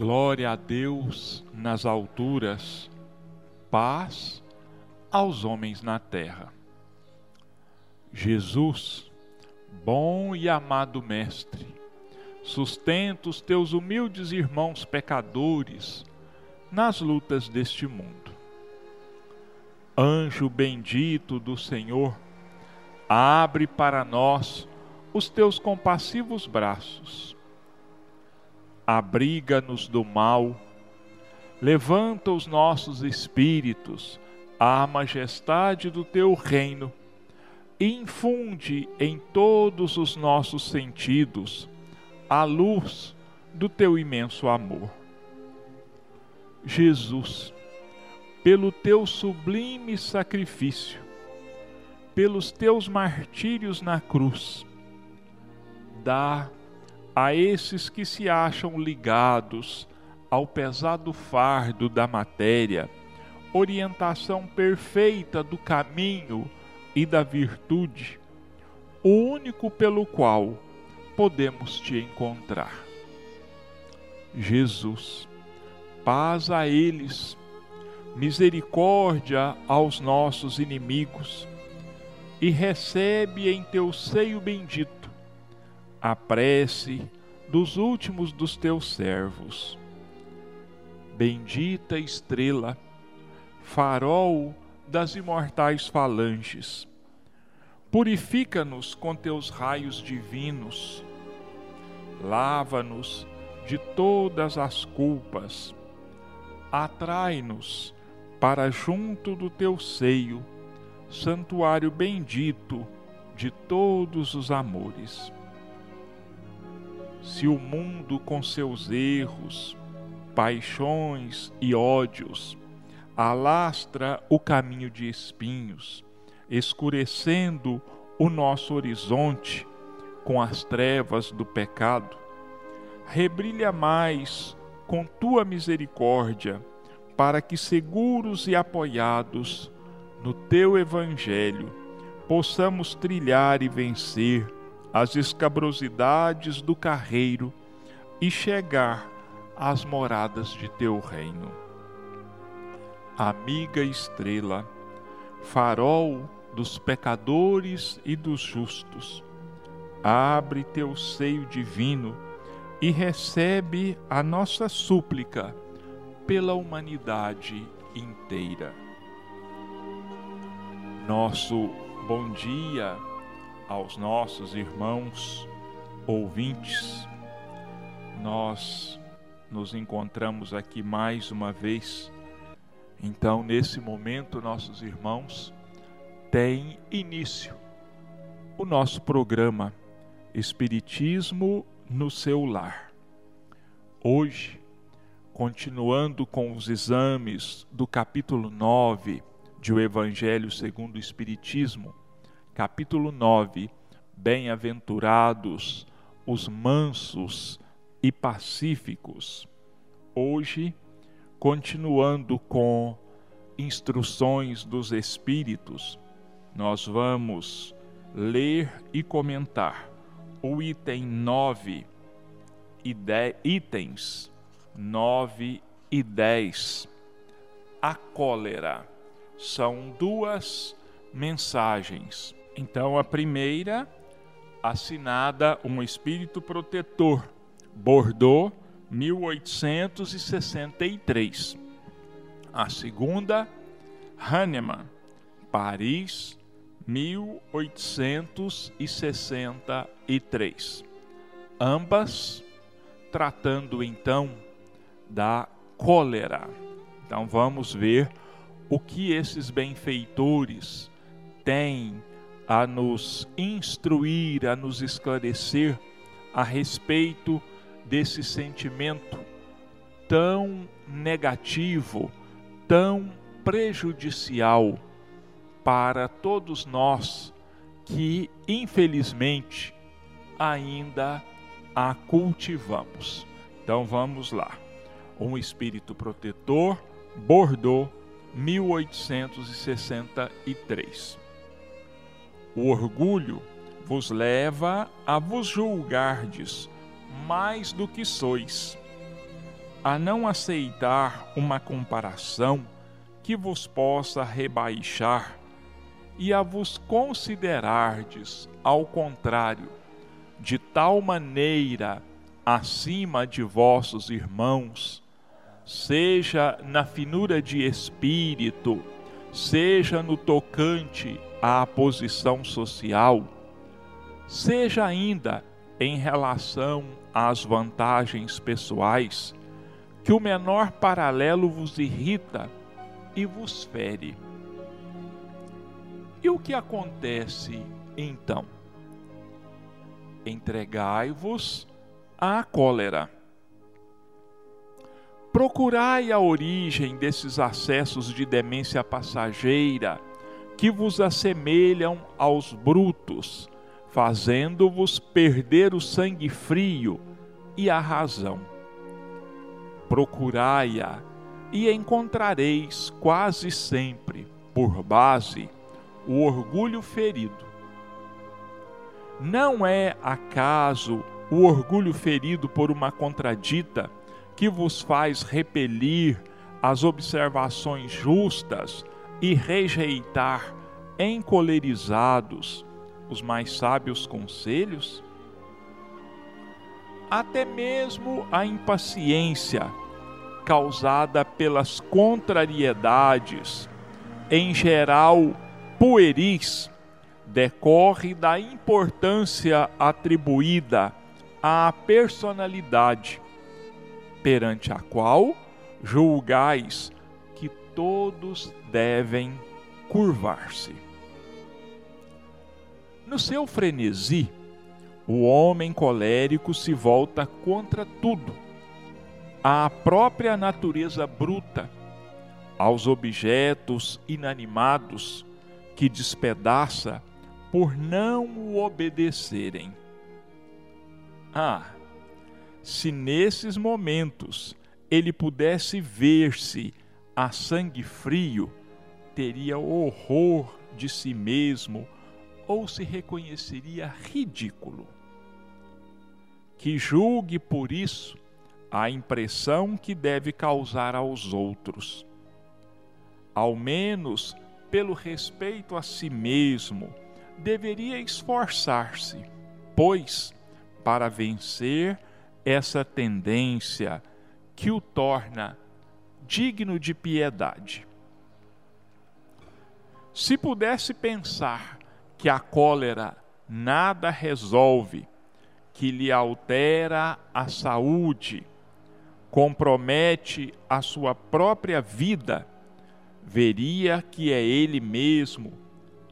Glória a Deus nas alturas, paz aos homens na terra. Jesus, bom e amado Mestre, sustenta os teus humildes irmãos pecadores nas lutas deste mundo. Anjo bendito do Senhor, abre para nós os teus compassivos braços abriga-nos do mal, levanta os nossos espíritos à majestade do teu reino infunde em todos os nossos sentidos a luz do teu imenso amor. Jesus, pelo teu sublime sacrifício, pelos teus martírios na cruz, dá a esses que se acham ligados ao pesado fardo da matéria, orientação perfeita do caminho e da virtude, o único pelo qual podemos te encontrar. Jesus, paz a eles, misericórdia aos nossos inimigos, e recebe em teu seio bendito a prece dos últimos dos teus servos. Bendita estrela, farol das imortais falanges, purifica-nos com teus raios divinos, lava-nos de todas as culpas, atrai-nos para junto do teu seio, santuário bendito de todos os amores se o mundo com seus erros, paixões e ódios alastra o caminho de espinhos, escurecendo o nosso horizonte com as trevas do pecado, rebrilha mais com tua misericórdia, para que seguros e apoiados no teu evangelho possamos trilhar e vencer as escabrosidades do carreiro e chegar às moradas de teu reino. Amiga estrela, farol dos pecadores e dos justos, abre teu seio divino e recebe a nossa súplica pela humanidade inteira. Nosso bom dia aos nossos irmãos ouvintes. Nós nos encontramos aqui mais uma vez. Então, nesse momento, nossos irmãos, tem início o nosso programa Espiritismo no seu lar. Hoje, continuando com os exames do capítulo 9 de O Evangelho segundo o Espiritismo, capítulo 9: Bem-aventurados os mansos e pacíficos. Hoje, continuando com instruções dos Espíritos, nós vamos ler e comentar o item 9 e 10, itens 9 e 10. A cólera. São duas mensagens então, a primeira, assinada um espírito protetor, Bordeaux, 1863. A segunda, Hahnemann, Paris, 1863. Ambas tratando então da cólera. Então vamos ver o que esses benfeitores têm a nos instruir, a nos esclarecer a respeito desse sentimento tão negativo, tão prejudicial para todos nós que, infelizmente, ainda a cultivamos. Então vamos lá. Um espírito protetor, Bordeaux, 1863. O orgulho vos leva a vos julgardes mais do que sois. a não aceitar uma comparação que vos possa rebaixar e a vos considerardes, ao contrário, de tal maneira acima de vossos irmãos, seja na finura de espírito, seja no tocante à posição social, seja ainda em relação às vantagens pessoais, que o menor paralelo vos irrita e vos fere. E o que acontece então? Entregai-vos à cólera. Procurai a origem desses acessos de demência passageira que vos assemelham aos brutos, fazendo-vos perder o sangue frio e a razão. Procurai-a e encontrareis quase sempre, por base, o orgulho ferido. Não é acaso o orgulho ferido por uma contradita que vos faz repelir as observações justas e rejeitar encolerizados os mais sábios conselhos? Até mesmo a impaciência causada pelas contrariedades, em geral pueris decorre da importância atribuída à personalidade, perante a qual julgais todos devem curvar-se. No seu frenesi, o homem colérico se volta contra tudo, à própria natureza bruta, aos objetos inanimados, que despedaça por não o obedecerem. Ah, se nesses momentos ele pudesse ver-se a sangue frio, teria horror de si mesmo ou se reconheceria ridículo. Que julgue por isso a impressão que deve causar aos outros. Ao menos pelo respeito a si mesmo, deveria esforçar-se, pois, para vencer essa tendência que o torna digno de piedade. Se pudesse pensar que a cólera nada resolve, que lhe altera a saúde, compromete a sua própria vida, veria que é ele mesmo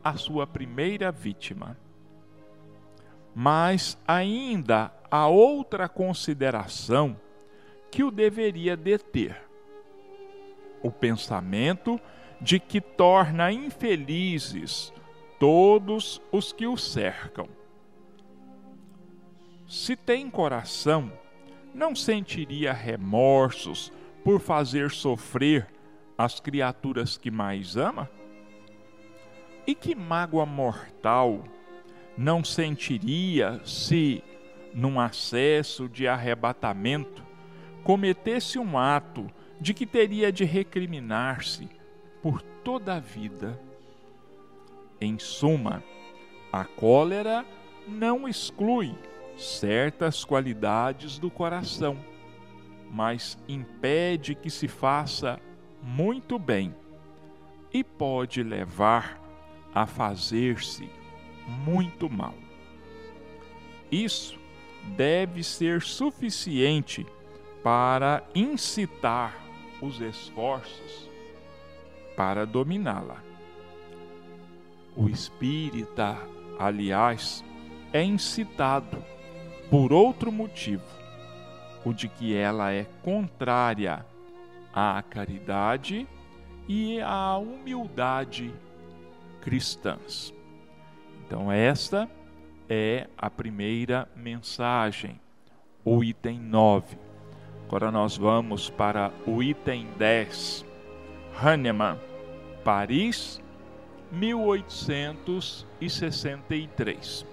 a sua primeira vítima. Mas ainda há outra consideração que o deveria deter: o pensamento de que torna infelizes todos os que o cercam. Se tem coração, não sentiria remorsos por fazer sofrer as criaturas que mais ama? E que mágoa mortal não sentiria se, num acesso de arrebatamento, cometesse um ato de que teria de recriminar-se por toda a vida? Em suma, a cólera não exclui certas qualidades do coração, mas impede que se faça muito bem e pode levar a fazer-se muito mal. Isso deve ser suficiente para incitar os esforços para dominá-la. O espírita, aliás, é incitado por outro motivo, o de que ela é contrária à caridade e à humildade cristãs. Então, esta é a primeira mensagem, o item 9. Agora nós vamos para o item 10. Hahnemann, Paris, 1863.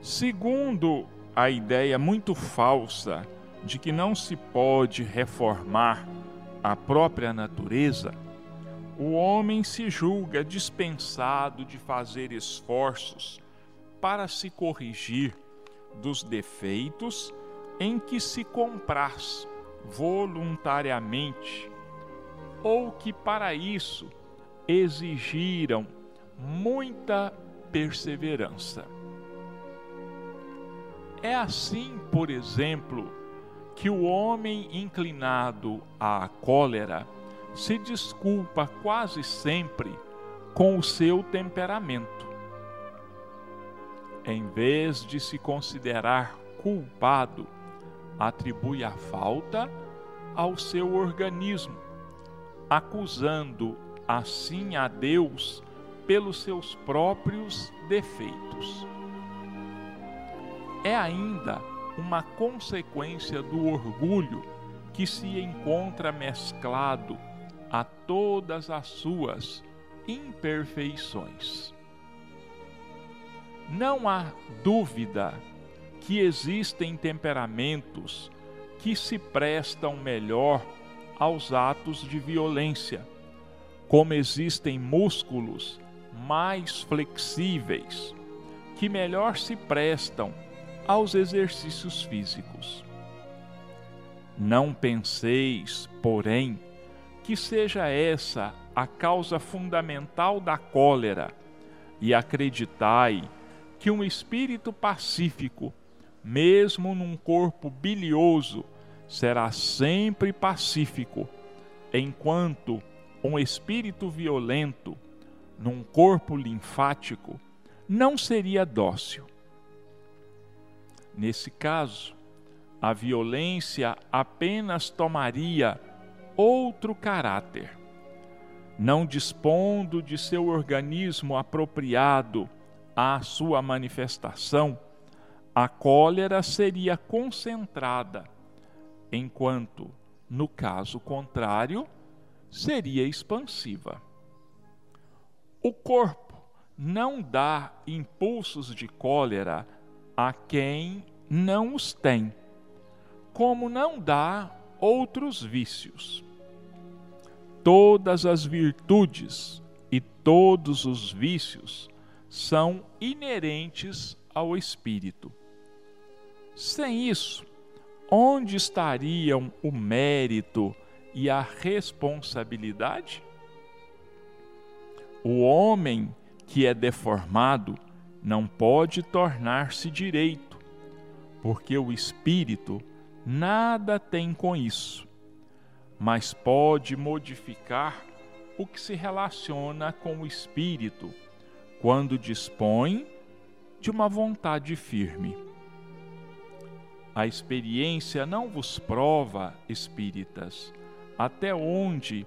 Segundo a ideia muito falsa de que não se pode reformar a própria natureza, o homem se julga dispensado de fazer esforços para se corrigir dos defeitos em que se compraz voluntariamente, ou que para isso exigiram muita perseverança. É assim, por exemplo, que o homem inclinado à cólera se desculpa quase sempre com o seu temperamento. Em vez de se considerar culpado, atribui a falta ao seu organismo, acusando assim a Deus pelos seus próprios defeitos. É ainda uma consequência do orgulho que se encontra mesclado a todas as suas imperfeições. Não há dúvida que existem temperamentos que se prestam melhor aos atos de violência, como existem músculos mais flexíveis que melhor se prestam aos exercícios físicos. Não penseis, porém, que seja essa a causa fundamental da cólera, e acreditai que um espírito pacífico, mesmo num corpo bilioso, será sempre pacífico, enquanto um espírito violento, num corpo linfático, não seria dócil. Nesse caso, a violência apenas tomaria outro caráter. Não dispondo de seu organismo apropriado à sua manifestação, a cólera seria concentrada, enquanto, no caso contrário, seria expansiva. O corpo não dá impulsos de cólera a quem não os tem, como não dá outros vícios. Todas as virtudes e todos os vícios são inerentes ao espírito. Sem isso, onde estariam o mérito e a responsabilidade? O homem que é deformado não pode tornar-se direito, porque o espírito nada tem com isso, mas pode modificar o que se relaciona com o espírito quando dispõe de uma vontade firme. A experiência não vos prova, espíritas, até onde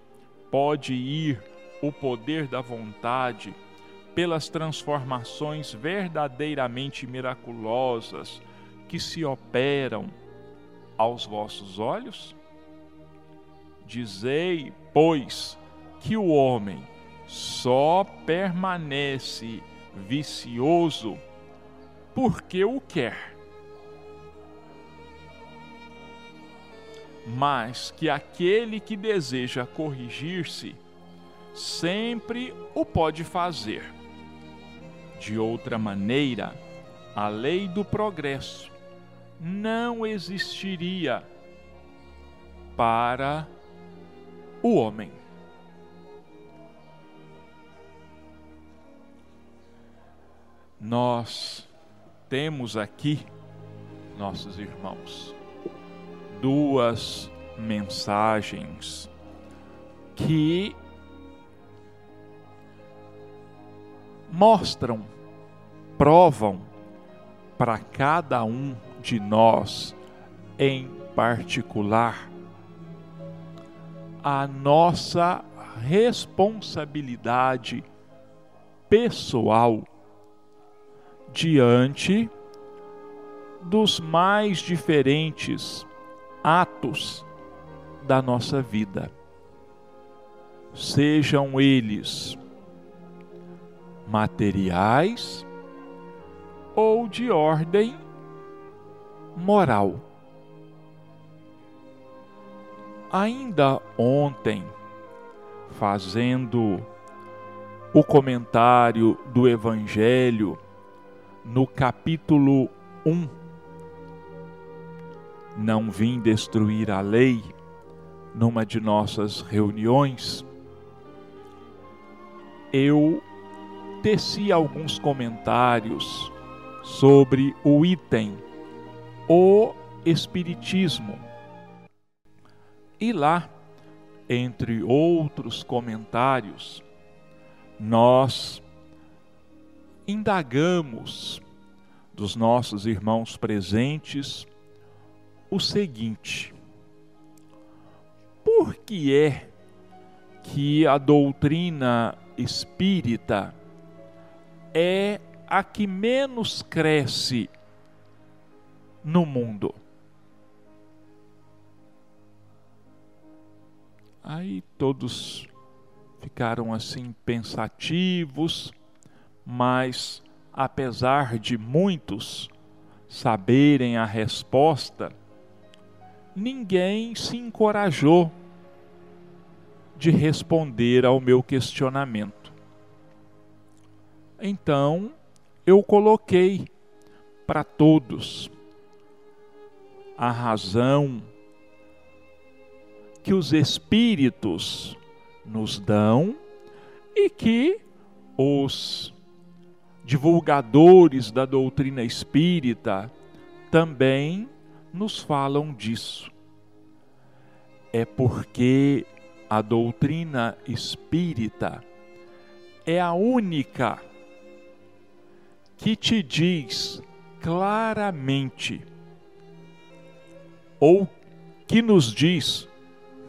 pode ir o poder da vontade pelas transformações verdadeiramente miraculosas que se operam aos vossos olhos? Dizei, pois, que o homem só permanece vicioso porque o quer mas que aquele que deseja corrigir-se sempre o pode fazer. De outra maneira, a lei do progresso não existiria para o homem. Nós temos aqui, nossos irmãos, duas mensagens que mostram, provam para cada um de nós em particular a nossa responsabilidade pessoal diante dos mais diferentes atos da nossa vida, sejam eles materiais ou de ordem moral. Ainda ontem, fazendo o comentário do Evangelho no capítulo 1, não vim destruir a lei, numa de nossas reuniões, eu teci alguns comentários sobre o item O Espiritismo. E lá, entre outros comentários, nós indagamos dos nossos irmãos presentes o seguinte: por que é que a doutrina espírita é a que menos cresce no mundo? Aí todos ficaram assim pensativos, mas apesar de muitos saberem a resposta, ninguém se encorajou de responder ao meu questionamento. Então, eu coloquei para todos a razão que os espíritos nos dão e que os divulgadores da doutrina espírita também nos falam disso. É porque a doutrina espírita é a única que te diz claramente, ou que nos diz,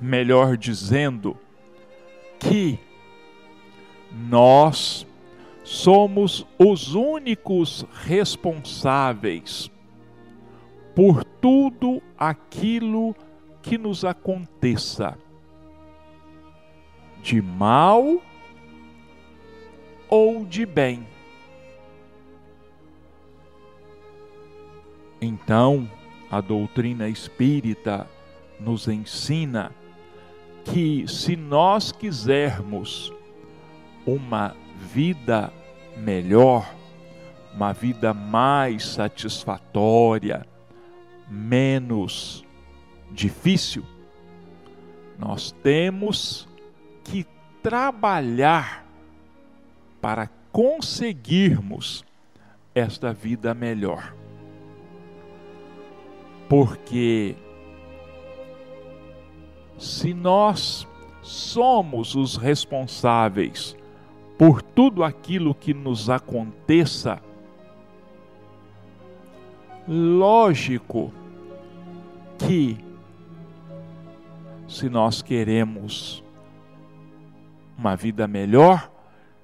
melhor dizendo, que nós somos os únicos responsáveis por tudo aquilo que nos aconteça, de mal ou de bem. Então, a doutrina espírita nos ensina que se nós quisermos uma vida melhor, uma vida mais satisfatória, menos difícil, nós temos que trabalhar para conseguirmos esta vida melhor. Porque se nós somos os responsáveis por tudo aquilo que nos aconteça, lógico que, se nós queremos uma vida melhor,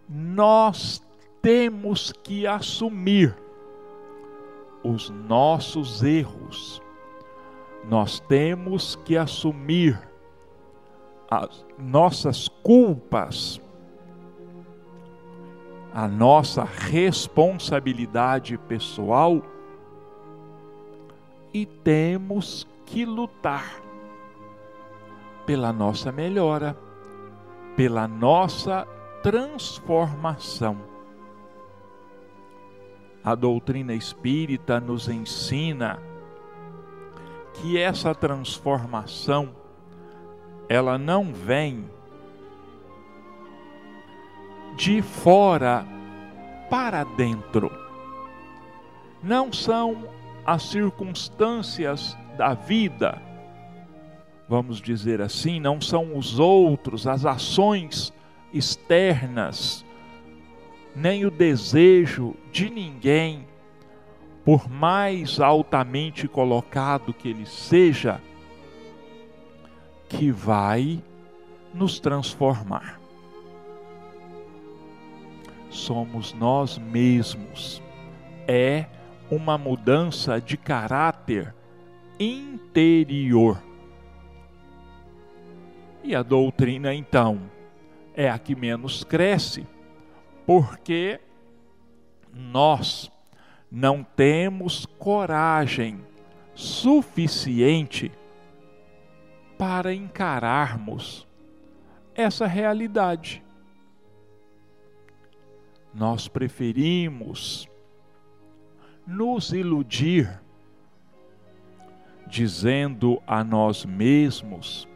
nós temos que assumir os nossos erros, nós temos que assumir as nossas culpas, a nossa responsabilidade pessoal e temos que lutar pela nossa melhora, pela nossa transformação. A doutrina espírita nos ensina que essa transformação ela não vem de fora para dentro. Não são as circunstâncias da vida, vamos dizer assim, não são os outros, as ações externas, nem o desejo de ninguém, por mais altamente colocado que ele seja, que vai nos transformar. Somos nós mesmos. É uma mudança de caráter interior. E a doutrina, então, é a que menos cresce, porque nós não temos coragem suficiente para encararmos essa realidade. Nós preferimos nos iludir, dizendo a nós mesmos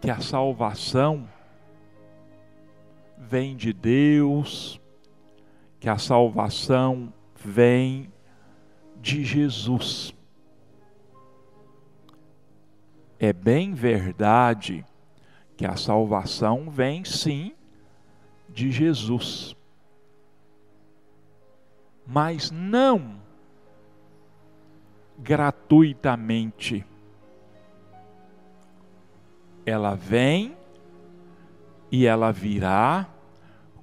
que a salvação vem de Deus, que a salvação vem de Jesus. É bem verdade que a salvação vem sim de Jesus, mas não gratuitamente. Ela vem e ela virá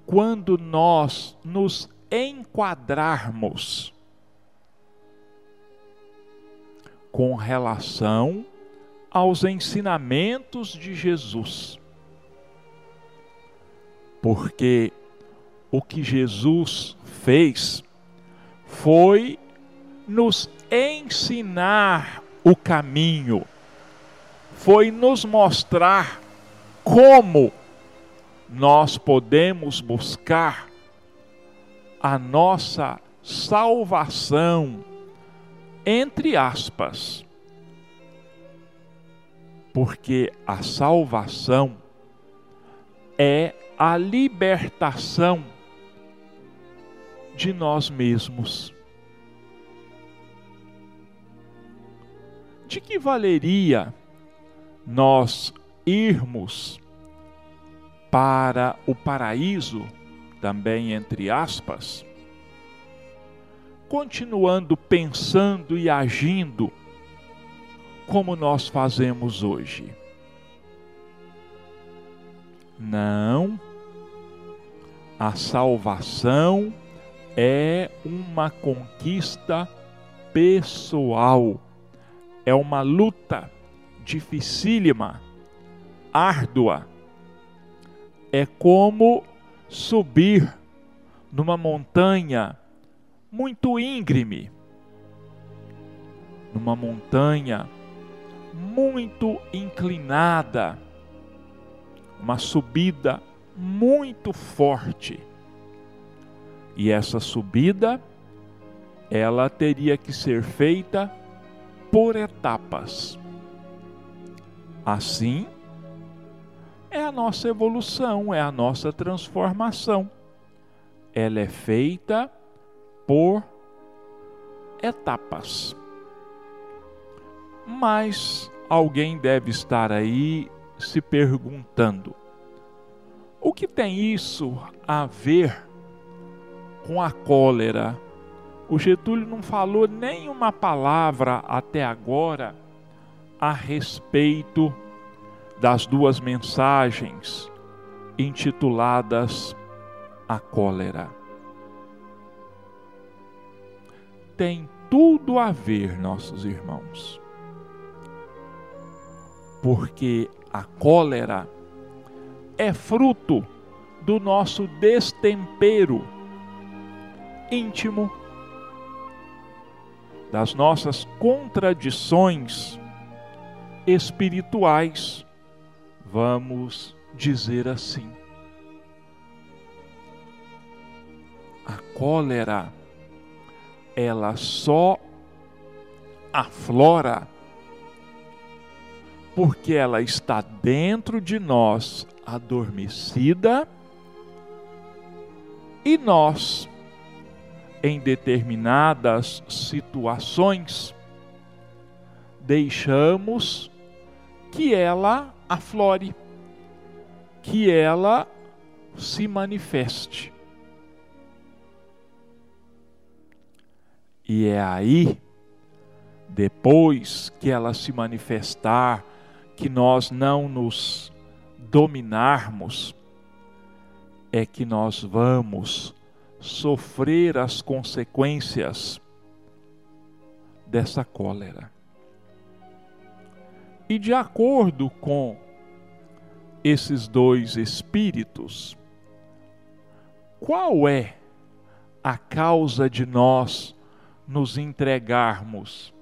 quando nós nos enquadrarmos com relação aos ensinamentos de Jesus. Porque o que Jesus fez foi nos ensinar o caminho, foi nos mostrar como nós podemos buscar a nossa salvação, entre aspas, porque a salvação é a libertação de nós mesmos. De que valeria nós irmos para o paraíso, também entre aspas, continuando pensando e agindo como nós fazemos hoje. Não, a salvação é uma conquista pessoal, é uma luta dificílima, árdua. É como subir numa montanha muito íngreme, numa montanha muito inclinada, uma subida muito forte. E essa subida, ela teria que ser feita por etapas. Assim, é a nossa evolução, é a nossa transformação. Ela é feita por etapas. Mas alguém deve estar aí se perguntando: o que tem isso a ver com a cólera? O Getúlio não falou nenhuma palavra até agora a respeito das duas mensagens intituladas A Cólera. Tem tudo a ver, nossos irmãos, porque a cólera é fruto do nosso destempero íntimo, das nossas contradições espirituais vamos dizer assim. A cólera, ela só aflora porque ela está dentro de nós adormecida e nós, em determinadas situações, deixamos que ela aflore, que ela se manifeste. E é aí, depois que ela se manifestar, que nós não nos dominarmos, é que nós vamos sofrer as consequências dessa cólera. E de acordo com esses dois espíritos, qual é a causa de nós nos entregarmos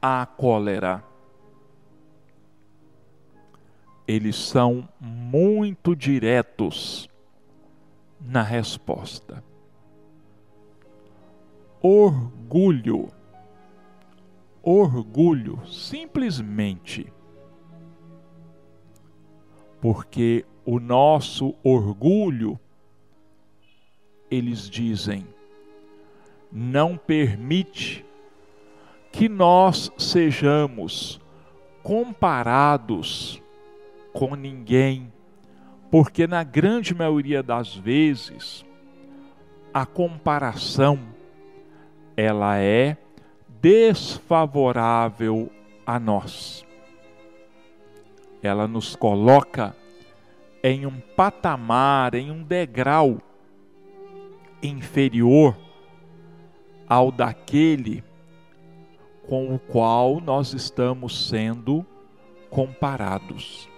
à cólera? eles são muito diretos na resposta. Orgulho. Orgulho, simplesmente. Porque o nosso orgulho, eles dizem, não permite que nós sejamos comparados com ninguém, porque na grande maioria das vezes a comparação ela é desfavorável a nós. Ela nos coloca em um patamar, em um degrau inferior ao daquele com o qual nós estamos sendo comparados.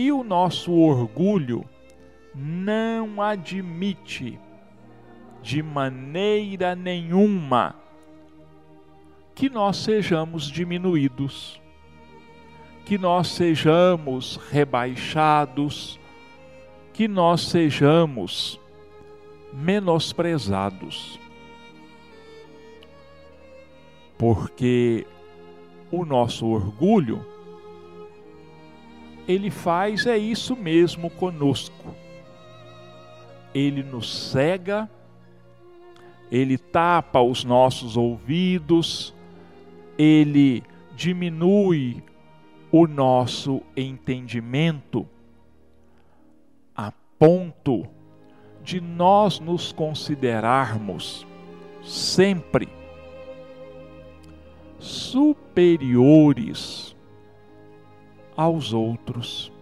E o nosso orgulho não admite de maneira nenhuma que nós sejamos diminuídos, que nós sejamos rebaixados, que nós sejamos menosprezados. Porque o nosso orgulho ele faz é isso mesmo conosco. Ele nos cega ele tapa os nossos ouvidos, ele diminui o nosso entendimento a ponto de nós nos considerarmos sempre superiores aos outros,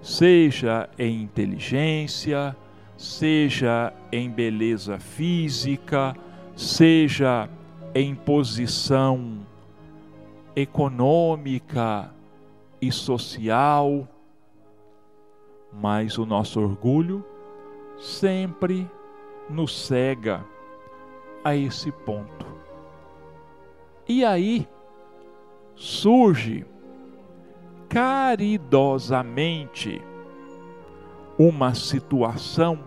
seja em inteligência, seja em beleza física, seja em posição econômica e social, mas o nosso orgulho sempre nos cega a esse ponto. E aí surge caridosamente uma situação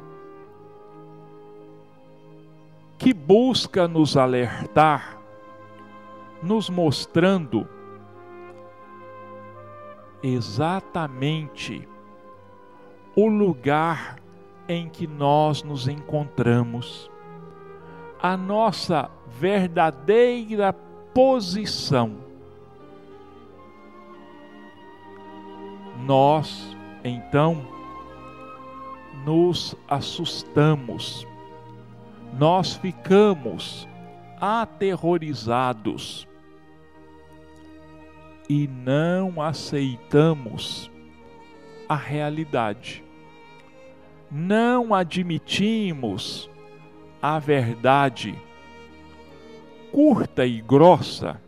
que busca nos alertar, nos mostrando exatamente o lugar em que nós nos encontramos, a nossa verdadeira posição. Nós, então, nos assustamos nós ficamos aterrorizados e não aceitamos a realidade. Não admitimos a verdade curta e grossa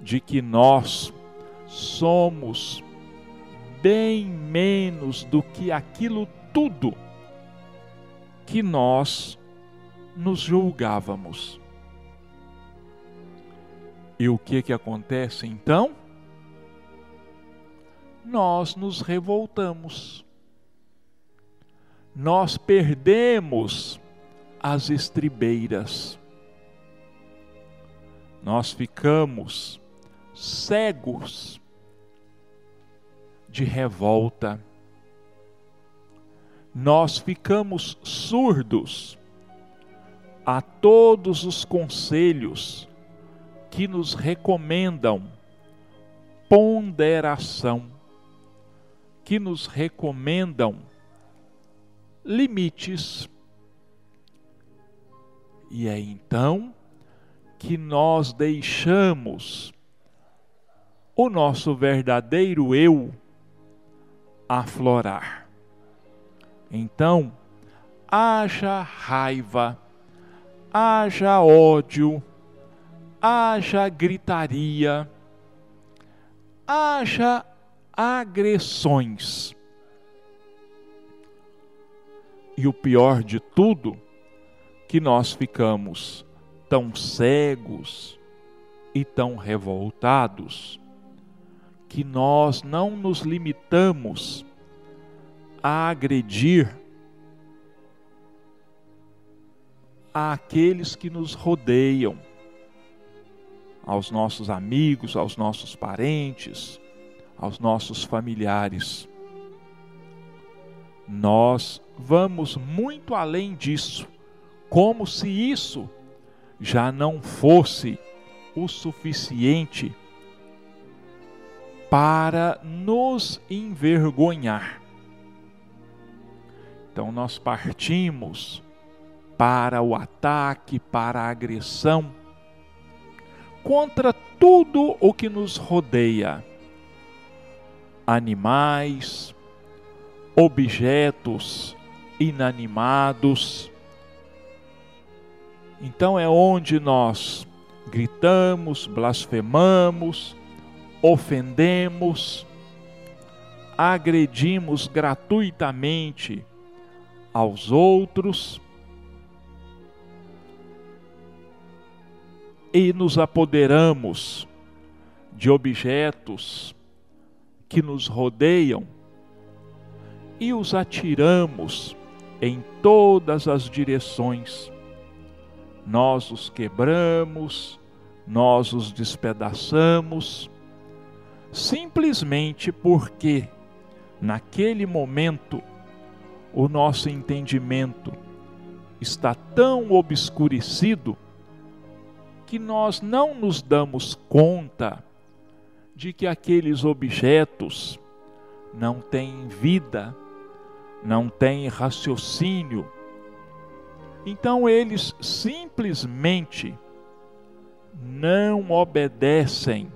de que nós somos bem menos do que aquilo tudo que nós nos julgávamos. E o que que acontece então? Nós nos revoltamos. Nós perdemos as estribeiras. Nós ficamos cegos de revolta nós ficamos surdos a todos os conselhos que nos recomendam ponderação, que nos recomendam limites. E é então que nós deixamos o nosso verdadeiro eu aflorar. Então, haja raiva, haja ódio, haja gritaria, haja agressões. E o pior de tudo, que nós ficamos tão cegos e tão revoltados que nós não nos limitamos a agredir àqueles que nos rodeiam, aos nossos amigos, aos nossos parentes, aos nossos familiares. Nós vamos muito além disso, como se isso já não fosse o suficiente para nos envergonhar. Então nós partimos para o ataque, para a agressão contra tudo o que nos rodeia: animais, objetos inanimados. Então é onde nós gritamos, blasfemamos, ofendemos, agredimos gratuitamente aos outros e nos apoderamos de objetos que nos rodeiam e os atiramos em todas as direções. Nós os quebramos, nós os despedaçamos, simplesmente porque, naquele momento, o nosso entendimento está tão obscurecido que nós não nos damos conta de que aqueles objetos não têm vida, não têm raciocínio. Então eles simplesmente não obedecem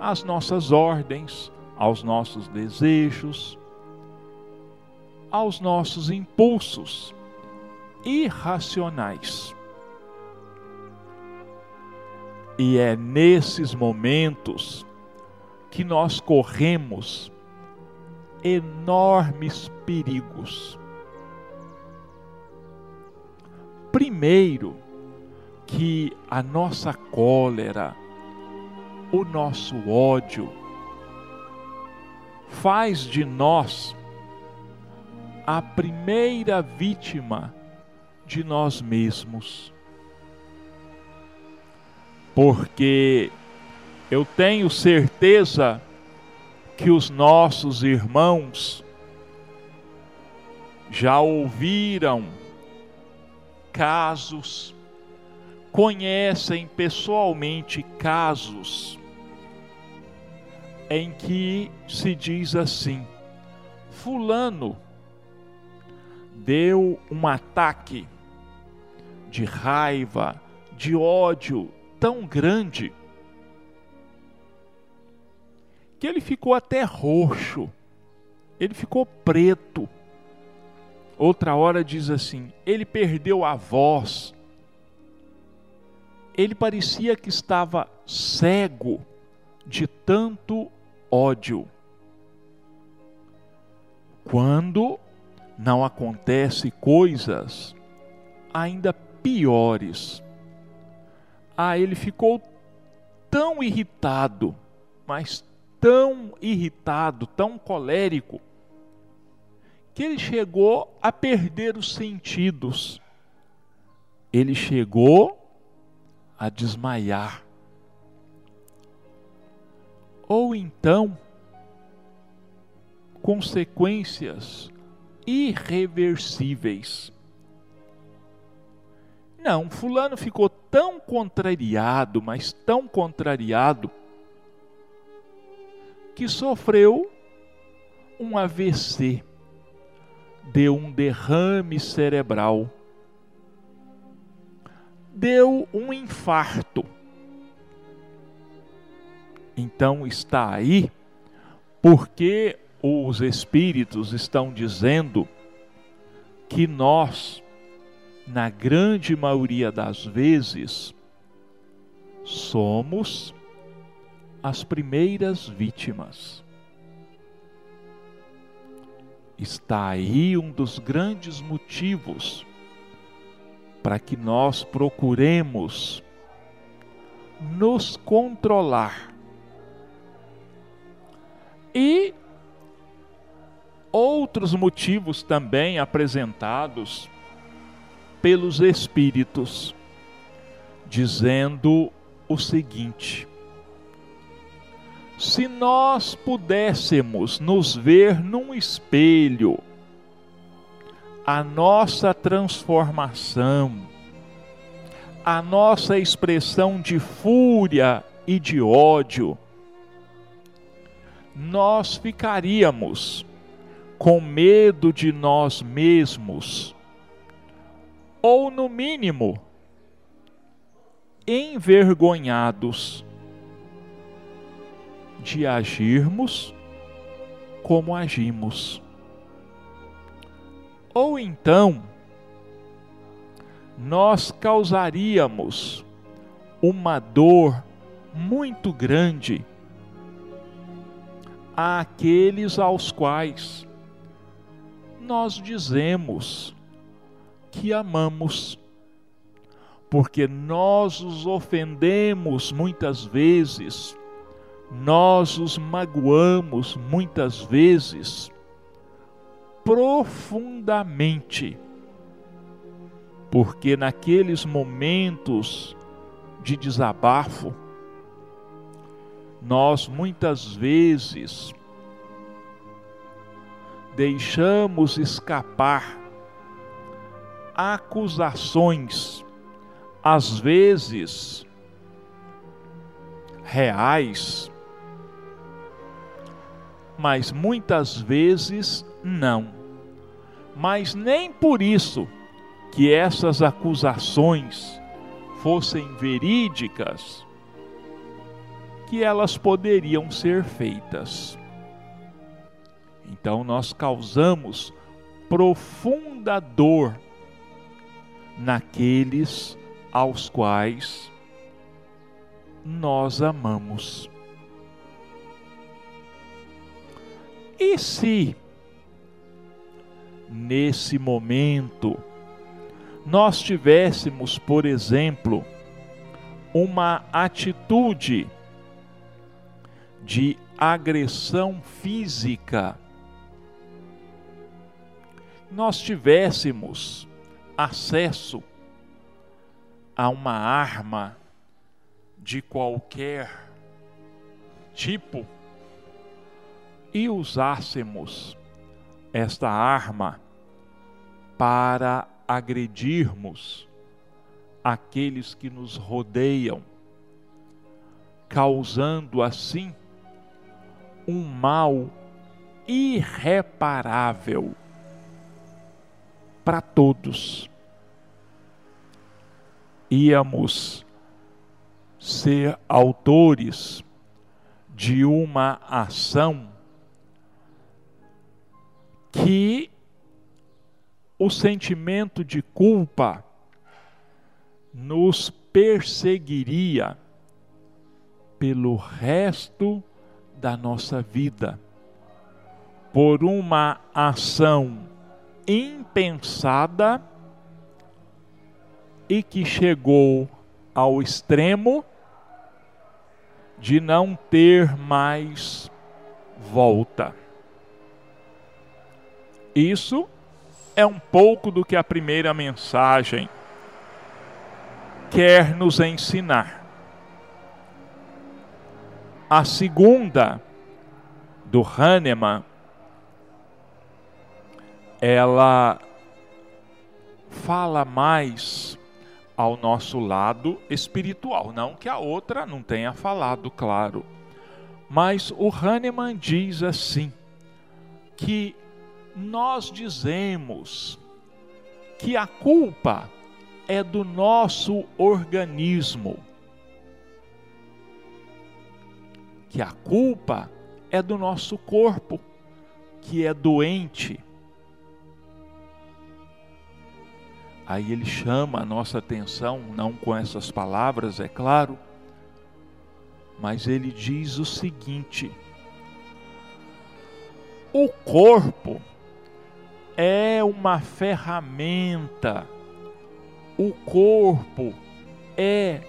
às nossas ordens, aos nossos desejos, aos nossos impulsos irracionais. E é nesses momentos que nós corremos enormes perigos. Primeiro, que a nossa cólera, o nosso ódio, faz de nós a primeira vítima de nós mesmos. Porque eu tenho certeza que os nossos irmãos já ouviram casos, conhecem pessoalmente casos em que se diz assim: Fulano deu um ataque de raiva, de ódio, tão grande que ele ficou até roxo, ele ficou preto. Outra hora diz assim: ele perdeu a voz, ele parecia que estava cego de tanto ódio. Quando não acontece coisas ainda piores ah, ele ficou tão irritado, mas tão irritado, tão colérico, que ele chegou a perder os sentidos. Ele chegou a desmaiar. Ou então, consequências irreversíveis. Não, Fulano ficou tão contrariado, mas tão contrariado, que sofreu um AVC, deu um derrame cerebral, deu um infarto. Então está aí porque os espíritos estão dizendo que nós na grande maioria das vezes, somos as primeiras vítimas. Está aí um dos grandes motivos para que nós procuremos nos controlar, E outros motivos também apresentados pelos Espíritos, dizendo o seguinte: se nós pudéssemos nos ver num espelho, a nossa transformação, a nossa expressão de fúria e de ódio, nós ficaríamos com medo de nós mesmos, ou no mínimo, envergonhados de agirmos como agimos. Ou então, nós causaríamos uma dor muito grande àqueles aos quais nós dizemos que amamos, porque nós os ofendemos muitas vezes nós os magoamos muitas vezes profundamente, porque naqueles momentos de desabafo, nós muitas vezes deixamos escapar acusações, às vezes reais, mas muitas vezes não. Mas nem por isso que essas acusações fossem verídicas, que elas poderiam ser feitas. Então nós causamos profunda dor naqueles aos quais nós amamos. E se, nesse momento, nós tivéssemos, por exemplo, uma atitude de agressão física, nós tivéssemos acesso a uma arma de qualquer tipo, e usássemos esta arma para agredirmos aqueles que nos rodeiam, causando assim um mal irreparável para todos. Íamos ser autores de uma ação que o sentimento de culpa nos perseguiria pelo resto da nossa vida, por uma ação impensada e que chegou ao extremo de não ter mais volta. Isso é um pouco do que a primeira mensagem quer nos ensinar. A segunda, do Hahnemann, ela fala mais ao nosso lado espiritual, não que a outra não tenha falado, claro. Mas o Hahnemann diz assim que nós dizemos que a culpa é do nosso organismo. Que a culpa é do nosso corpo, que é doente. Aí ele chama a nossa atenção, não com essas palavras, é claro, mas ele diz o seguinte: o corpo é uma ferramenta, o corpo é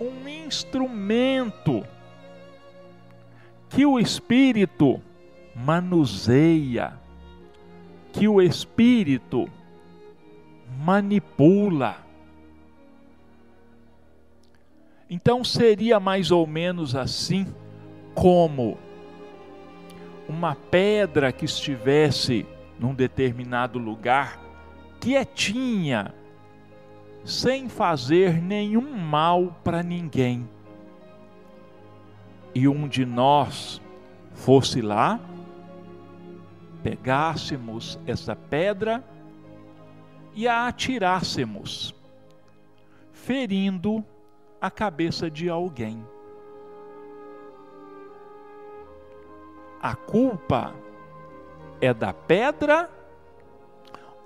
um instrumento que o Espírito manuseia, que o espírito manipula. Então seria mais ou menos assim como uma pedra que estivesse num determinado lugar, quietinha, sem fazer nenhum mal para ninguém. E um de nós fosse lá, pegássemos essa pedra e a atirássemos, ferindo a cabeça de alguém. A culpa é da pedra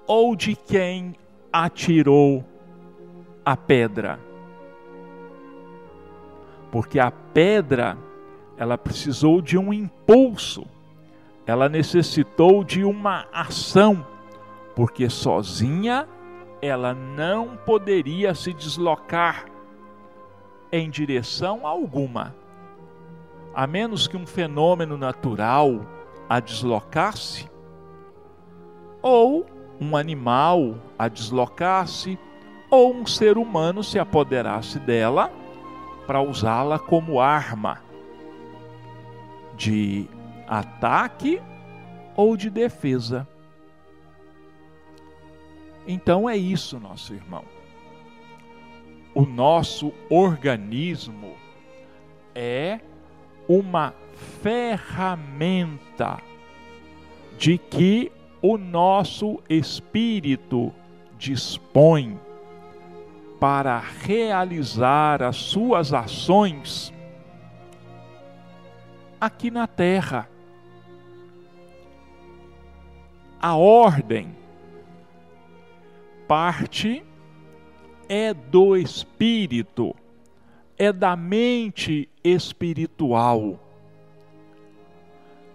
ou de quem atirou a pedra? Porque a pedra, ela precisou de um impulso, ela necessitou de uma ação porque sozinha ela não poderia se deslocar em direção alguma, a menos que um fenômeno natural a deslocasse, ou um animal a deslocasse, ou um ser humano se apoderasse dela para usá-la como arma de ataque ou de defesa. Então é isso, nosso irmão. O nosso organismo é uma ferramenta de que o nosso espírito dispõe para realizar as suas ações aqui na terra. A ordem parte é do espírito, é da mente espiritual.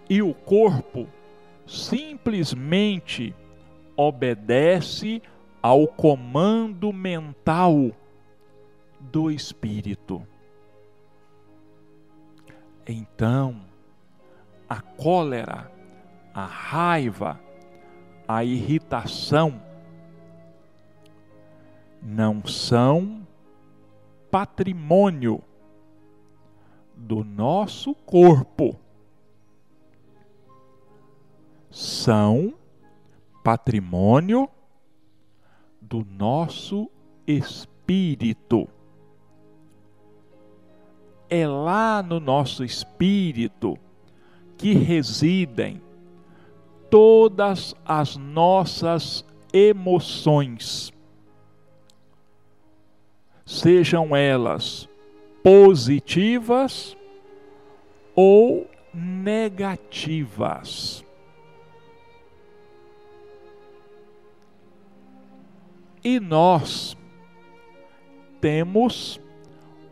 E o corpo simplesmente obedece ao comando mental do espírito. Então, a cólera, a raiva, a irritação, não são patrimônio do nosso corpo, são patrimônio do nosso espírito. É lá no nosso espírito que residem todas as nossas emoções sejam elas positivas ou negativas. E nós temos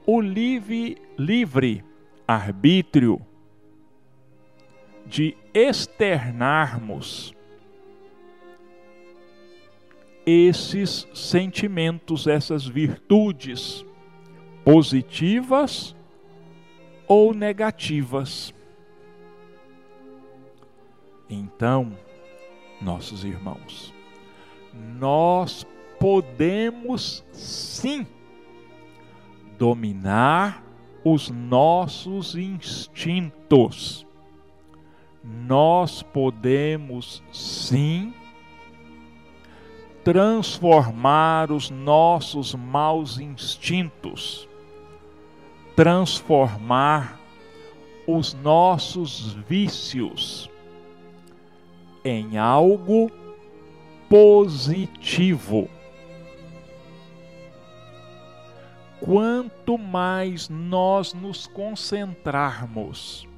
o livre, livre arbítrio de externarmos esses sentimentos, essas virtudes positivas ou negativas. Então, nossos irmãos, nós podemos sim dominar os nossos instintos. Nós podemos sim transformar os nossos maus instintos, transformar os nossos vícios em algo positivo. Quanto mais nós nos concentrarmos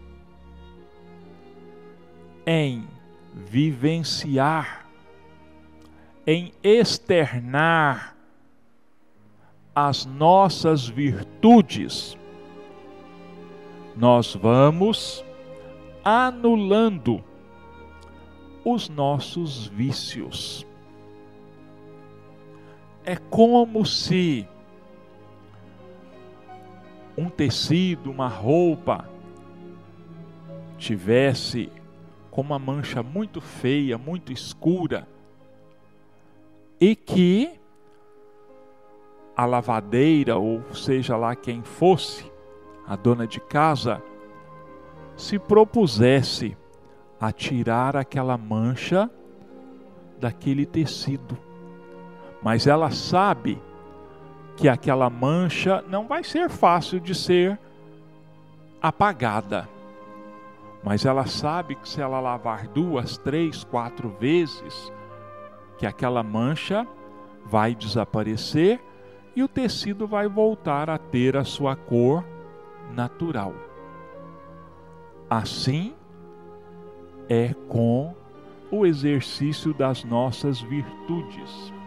em vivenciar em externar as nossas virtudes, nós vamos anulando os nossos vícios. É como se um tecido, uma roupa, tivesse com uma mancha muito feia, muito escura, e que a lavadeira, ou seja lá quem fosse, a dona de casa, se propusesse a tirar aquela mancha daquele tecido. Mas ela sabe que aquela mancha não vai ser fácil de ser apagada. Mas ela sabe que se ela lavar duas, três, quatro vezes, que aquela mancha vai desaparecer e o tecido vai voltar a ter a sua cor natural. Assim é com o exercício das nossas virtudes.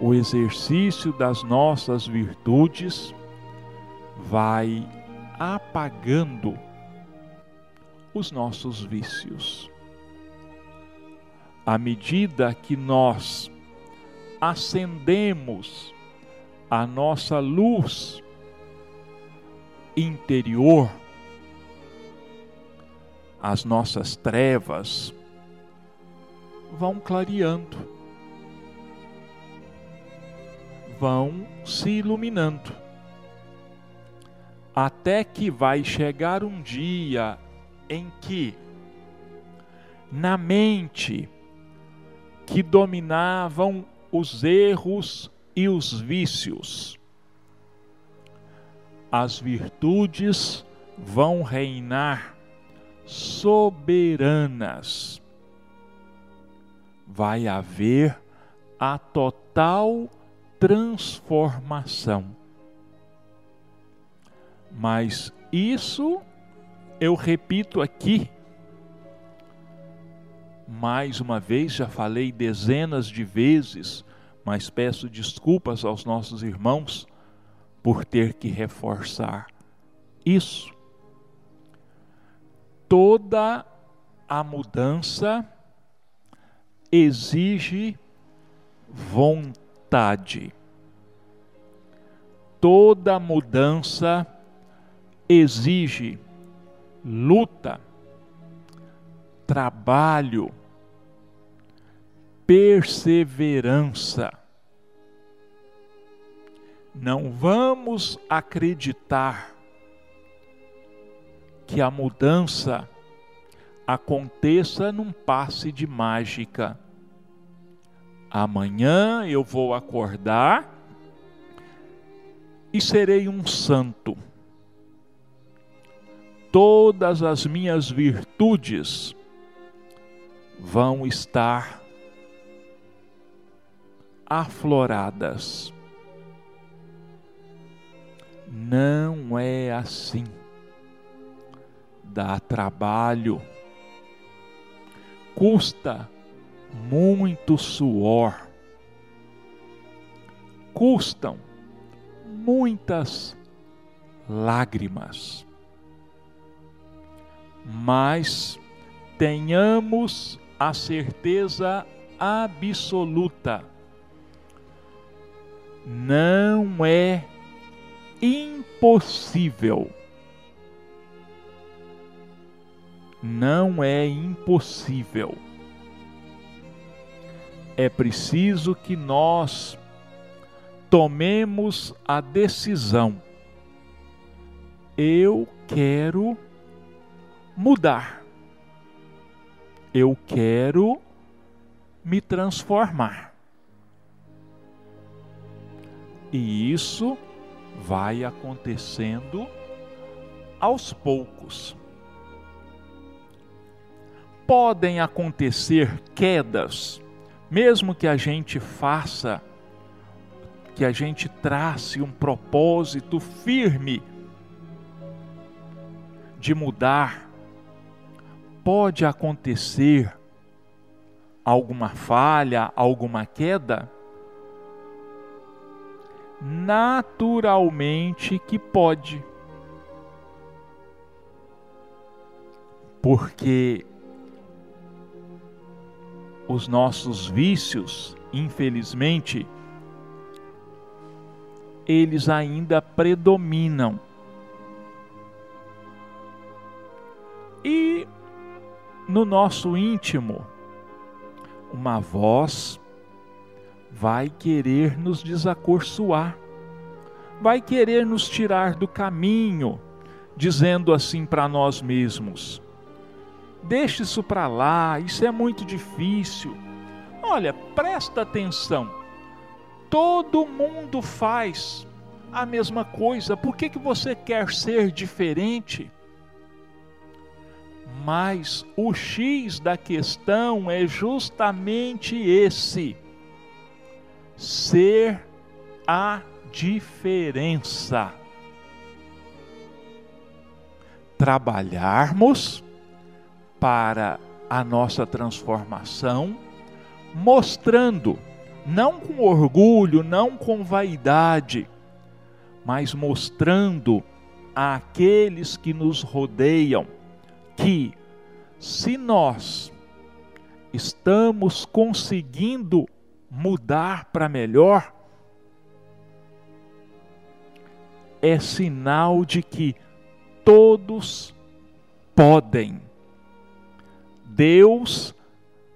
O exercício das nossas virtudes vai apagando os nossos vícios. À medida que nós acendemos a nossa luz interior, as nossas trevas vão clareando, vão se iluminando, até que vai chegar um dia em que, na mente que dominavam os erros e os vícios. As virtudes vão reinar soberanas. Vai haver a total transformação. Mas isso eu repito aqui, mais uma vez, já falei dezenas de vezes mas peço desculpas aos nossos irmãos por ter que reforçar isso. Toda a mudança exige vontade. Toda mudança exige luta, trabalho, perseverança. Não vamos acreditar que a mudança aconteça num passe de mágica. Amanhã eu vou acordar e serei um santo. Todas as minhas virtudes vão estar afloradas. Não é assim. Dá trabalho, custa muito suor, custam muitas lágrimas. Mas tenhamos a certeza absoluta não é impossível. Não é impossível. É preciso que nós tomemos a decisão. Eu quero mudar. Eu quero me transformar. E isso vai acontecendo aos poucos. Podem acontecer quedas, mesmo que a gente faça, que a gente trace um propósito firme de mudar, pode acontecer alguma falha, alguma queda, naturalmente que pode. Porque os nossos vícios, infelizmente, eles ainda predominam. E no nosso íntimo, uma voz vai querer nos desacorçoar, vai querer nos tirar do caminho, dizendo assim para nós mesmos: deixe isso para lá, isso é muito difícil. Olha, presta atenção, todo mundo faz a mesma coisa, por que, que você quer ser diferente? Mas o X da questão é justamente esse: ser a diferença. Trabalharmos para a nossa transformação, mostrando, não com orgulho, não com vaidade, mas mostrando àqueles que nos rodeiam que se nós estamos conseguindo mudar para melhor, é sinal de que todos podem. Deus,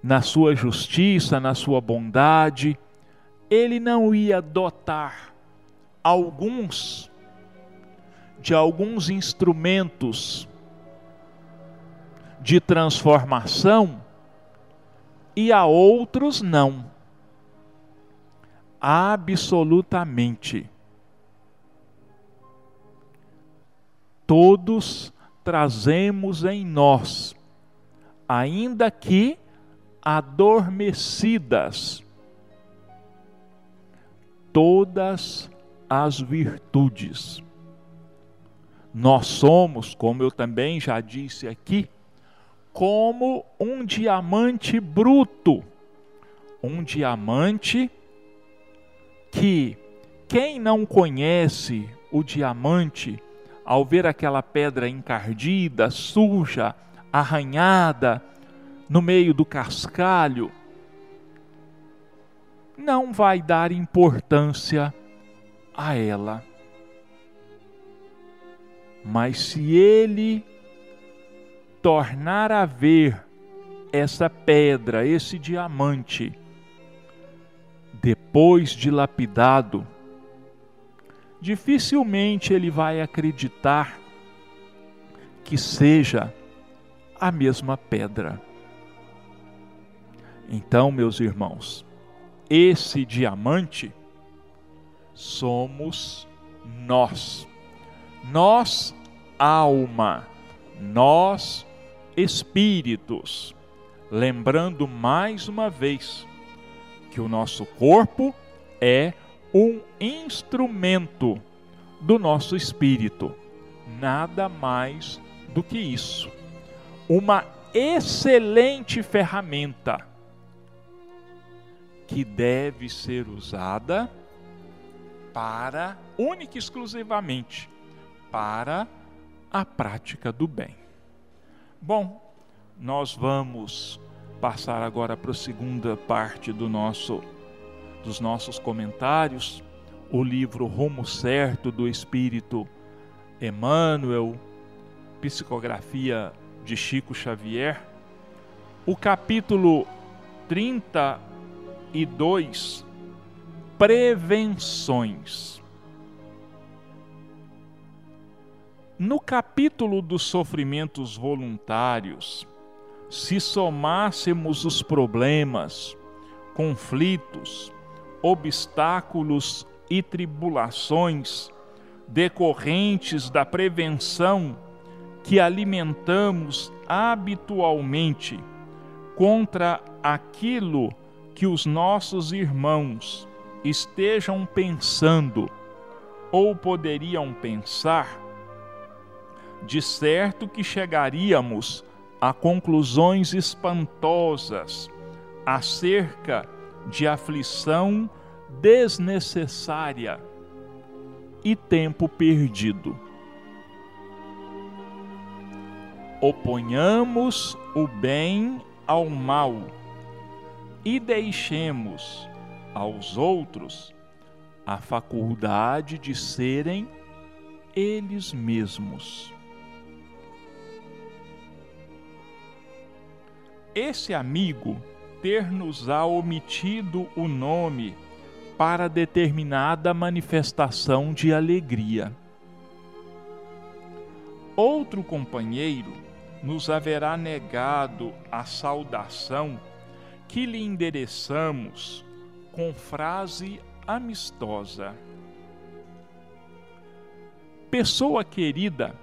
na sua justiça, na sua bondade, ele não ia dotar alguns de alguns instrumentos de transformação e a outros não. Absolutamente. Todos trazemos em nós, ainda que adormecidas, todas as virtudes. Nós somos, como eu também já disse aqui, como um diamante bruto. Um diamante que quem não conhece o diamante, ao ver aquela pedra encardida, suja, arranhada, no meio do cascalho, não vai dar importância a ela. Mas se ele tornar a ver essa pedra, esse diamante, depois de lapidado, dificilmente ele vai acreditar que seja a mesma pedra. Então, meus irmãos, esse diamante somos nós. Nós, alma, nós, espíritos. Lembrando mais uma vez que o nosso corpo é um instrumento do nosso espírito, nada mais do que isso. Uma excelente ferramenta que deve ser usada para, única e exclusivamente, para a prática do bem. Bom, nós vamos passar agora para a segunda parte do nosso, dos nossos comentários, o livro Rumo Certo do Espírito Emmanuel, psicografia de Chico Xavier, o capítulo 32, Prevenções. No capítulo dos sofrimentos voluntários, se somássemos os problemas, conflitos, obstáculos e tribulações decorrentes da prevenção que alimentamos habitualmente contra aquilo que os nossos irmãos estejam pensando ou poderiam pensar, de certo que chegaríamos a conclusões espantosas acerca de aflição desnecessária e tempo perdido. Oponhamos o bem ao mal e deixemos aos outros a faculdade de serem eles mesmos. esse amigo ter-nos-á omitido o nome para determinada manifestação de alegria. Outro companheiro nos haverá negado a saudação que lhe endereçamos com frase amistosa. Pessoa querida,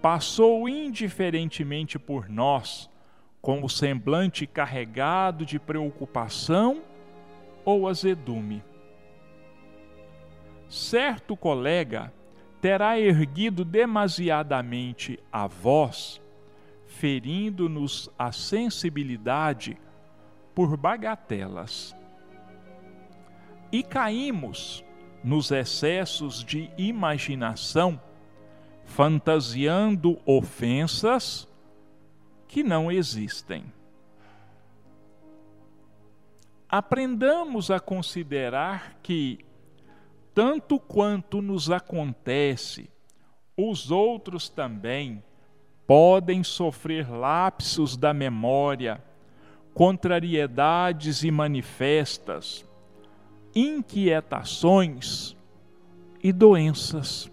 passou indiferentemente por nós, com o semblante carregado de preocupação ou azedume. Certo colega terá erguido demasiadamente a voz, ferindo-nos a sensibilidade por bagatelas. E caímos nos excessos de imaginação fantasiando ofensas que não existem. Aprendamos a considerar que, tanto quanto nos acontece, os outros também podem sofrer lapsos da memória, contrariedades e manifestas, inquietações e doenças.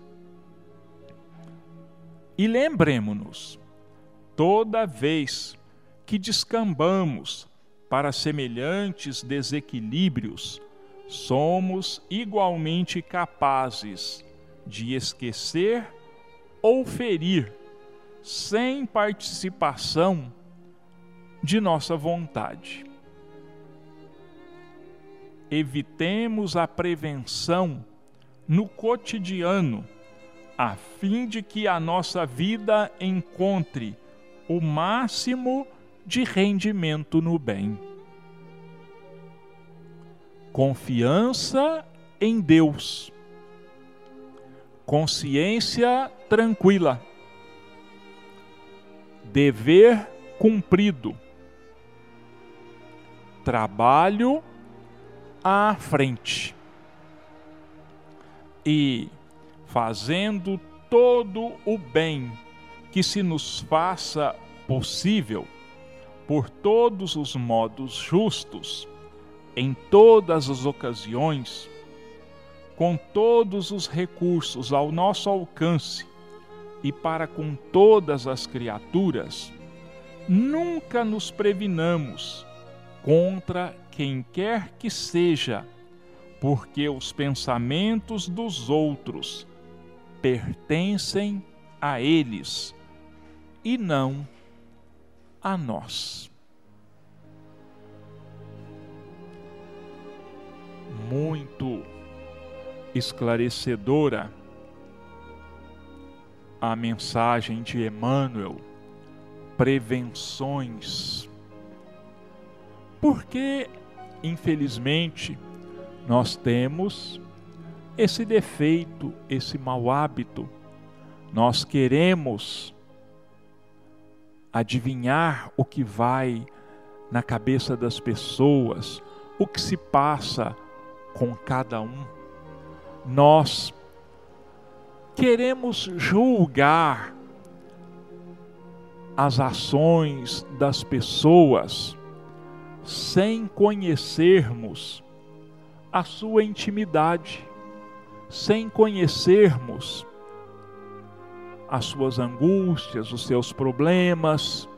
E lembremos-nos, toda vez que descambamos para semelhantes desequilíbrios, somos igualmente capazes de esquecer ou ferir sem participação de nossa vontade. Evitemos a prevenção no cotidiano a fim de que a nossa vida encontre o máximo de rendimento no bem. Confiança em Deus. Consciência tranquila. Dever cumprido. Trabalho à frente. E fazendo todo o bem que se nos faça possível, por todos os modos justos, em todas as ocasiões, com todos os recursos ao nosso alcance e para com todas as criaturas, nunca nos previnamos contra quem quer que seja, porque os pensamentos dos outros pertencem a eles e não a nós. Muito esclarecedora a mensagem de Emmanuel, prevenções. Porque, infelizmente, nós temos esse defeito, esse mau hábito. Nós queremos adivinhar o que vai na cabeça das pessoas, o que se passa com cada um. Nós queremos julgar as ações das pessoas sem conhecermos a sua intimidade sem conhecermos as suas angústias, os seus problemas,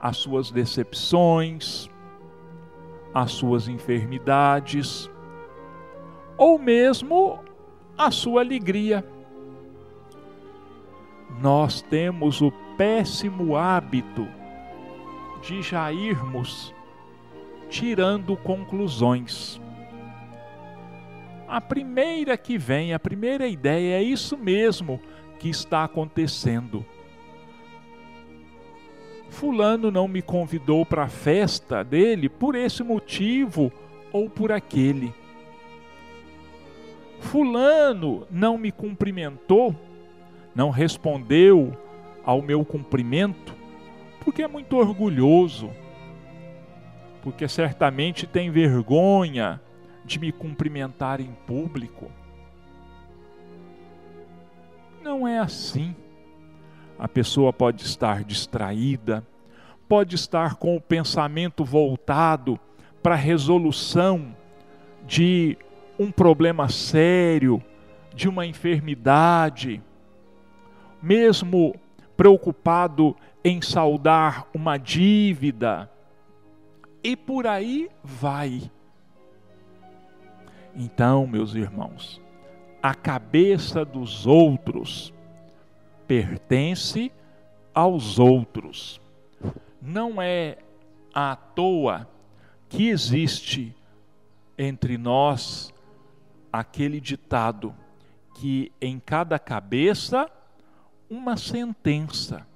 as suas decepções, as suas enfermidades, ou mesmo a sua alegria. Nós temos o péssimo hábito de já irmos tirando conclusões a primeira que vem, a primeira ideia é isso mesmo que está acontecendo. Fulano não me convidou para a festa dele por esse motivo ou por aquele. Fulano não me cumprimentou, não respondeu ao meu cumprimento, porque é muito orgulhoso, porque certamente tem vergonha de me cumprimentar em público. Não é assim. A pessoa pode estar distraída, pode estar com o pensamento voltado para a resolução de um problema sério, de uma enfermidade, mesmo preocupado em saldar uma dívida, e por aí vai. Então, meus irmãos, a cabeça dos outros pertence aos outros. Não é à toa que existe entre nós aquele ditado que em cada cabeça uma sentença.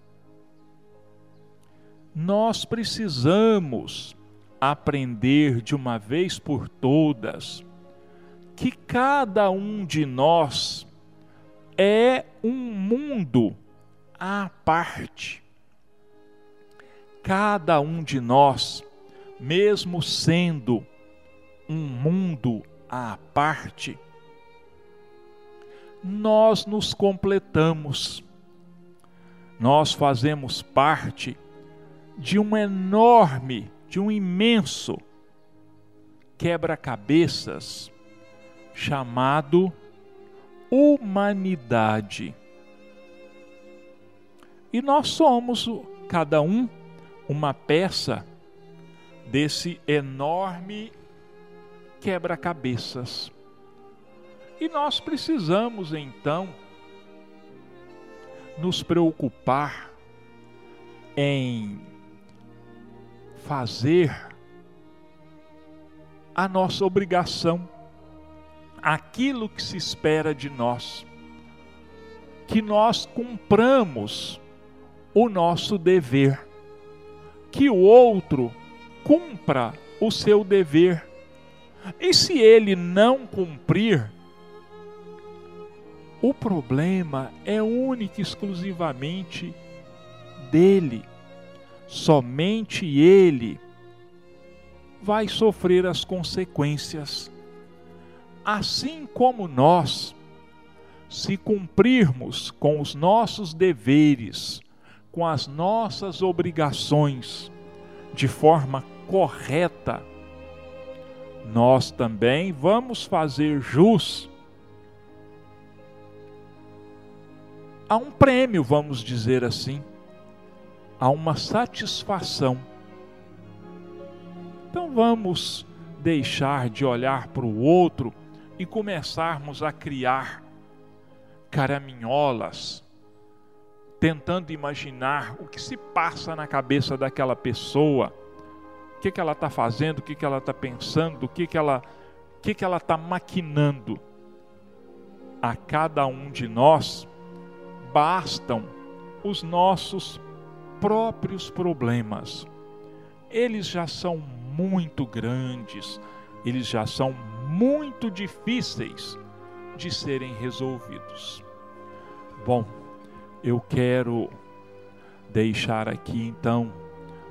Nós precisamos aprender de uma vez por todas que cada um de nós é um mundo à parte. Cada um de nós, mesmo sendo um mundo à parte, nós nos completamos. Nós fazemos parte de um enorme, de um imenso quebra-cabeças chamado humanidade. E nós somos, cada um, uma peça desse enorme quebra-cabeças. E nós precisamos então nos preocupar em fazer a nossa obrigação, aquilo que se espera de nós, que nós cumpramos o nosso dever, que o outro cumpra o seu dever. E se ele não cumprir, o problema é único e exclusivamente dele. Somente ele vai sofrer as consequências. Assim como nós, se cumprirmos com os nossos deveres, com as nossas obrigações de forma correta, nós também vamos fazer jus a um prêmio, vamos dizer assim, a uma satisfação. Então vamos deixar de olhar para o outro e começarmos a criar caraminholas, tentando imaginar o que se passa na cabeça daquela pessoa, o que, que ela está fazendo, o que, que ela está pensando, o que, que ela o que, que ela está maquinando. A cada um de nós bastam os nossos próprios problemas. Eles já são muito grandes, eles já são muito difíceis de serem resolvidos. Bom, eu quero deixar aqui então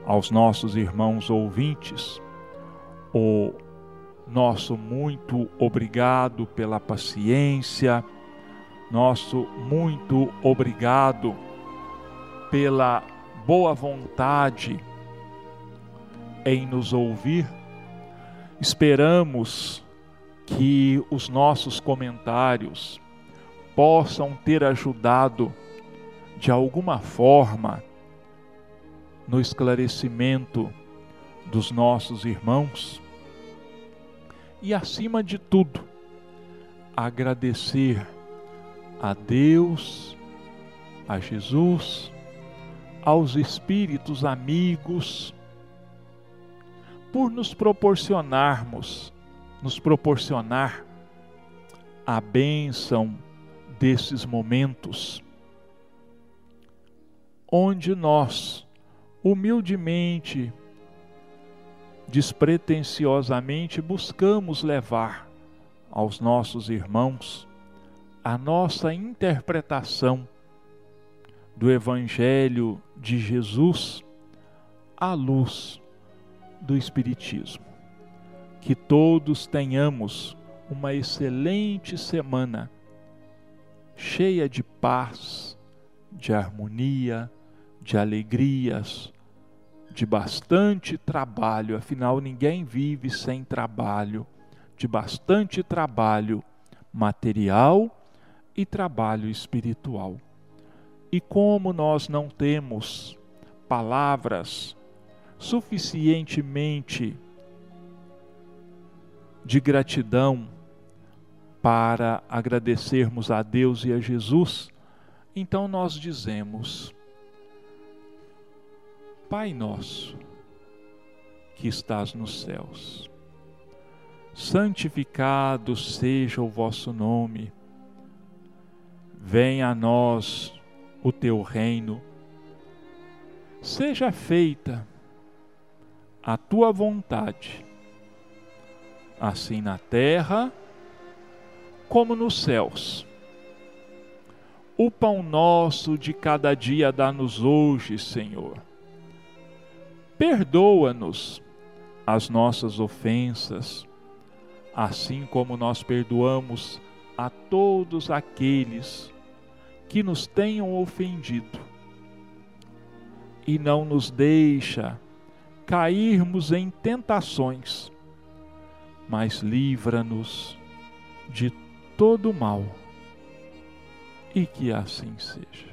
aos nossos irmãos ouvintes o nosso muito obrigado pela paciência, nosso muito obrigado pela boa vontade em nos ouvir. Esperamos que os nossos comentários possam ter ajudado de alguma forma no esclarecimento dos nossos irmãos e, acima de tudo, agradecer a Deus, a Jesus, aos espíritos amigos, por nos proporcionarmos, nos proporcionar a bênção desses momentos onde nós, humildemente, despretensiosamente, buscamos levar aos nossos irmãos a nossa interpretação do Evangelho de Jesus à luz do Espiritismo. Que todos tenhamos uma excelente semana, cheia de paz, de harmonia, de alegrias, de bastante trabalho, afinal ninguém vive sem trabalho, de bastante trabalho material e trabalho espiritual. E como nós não temos palavras suficientemente de gratidão para agradecermos a Deus e a Jesus, então nós dizemos: Pai nosso, que estás nos céus, santificado seja o vosso nome, venha a nós o teu reino, seja feita a tua vontade, assim na terra como nos céus. O pão nosso de cada dia dá-nos hoje, Senhor. Perdoa-nos as nossas ofensas, assim como nós perdoamos a todos aqueles que nos tenham ofendido. E não nos deixa cairmos em tentações, mas livra-nos de todo mal. E que assim seja.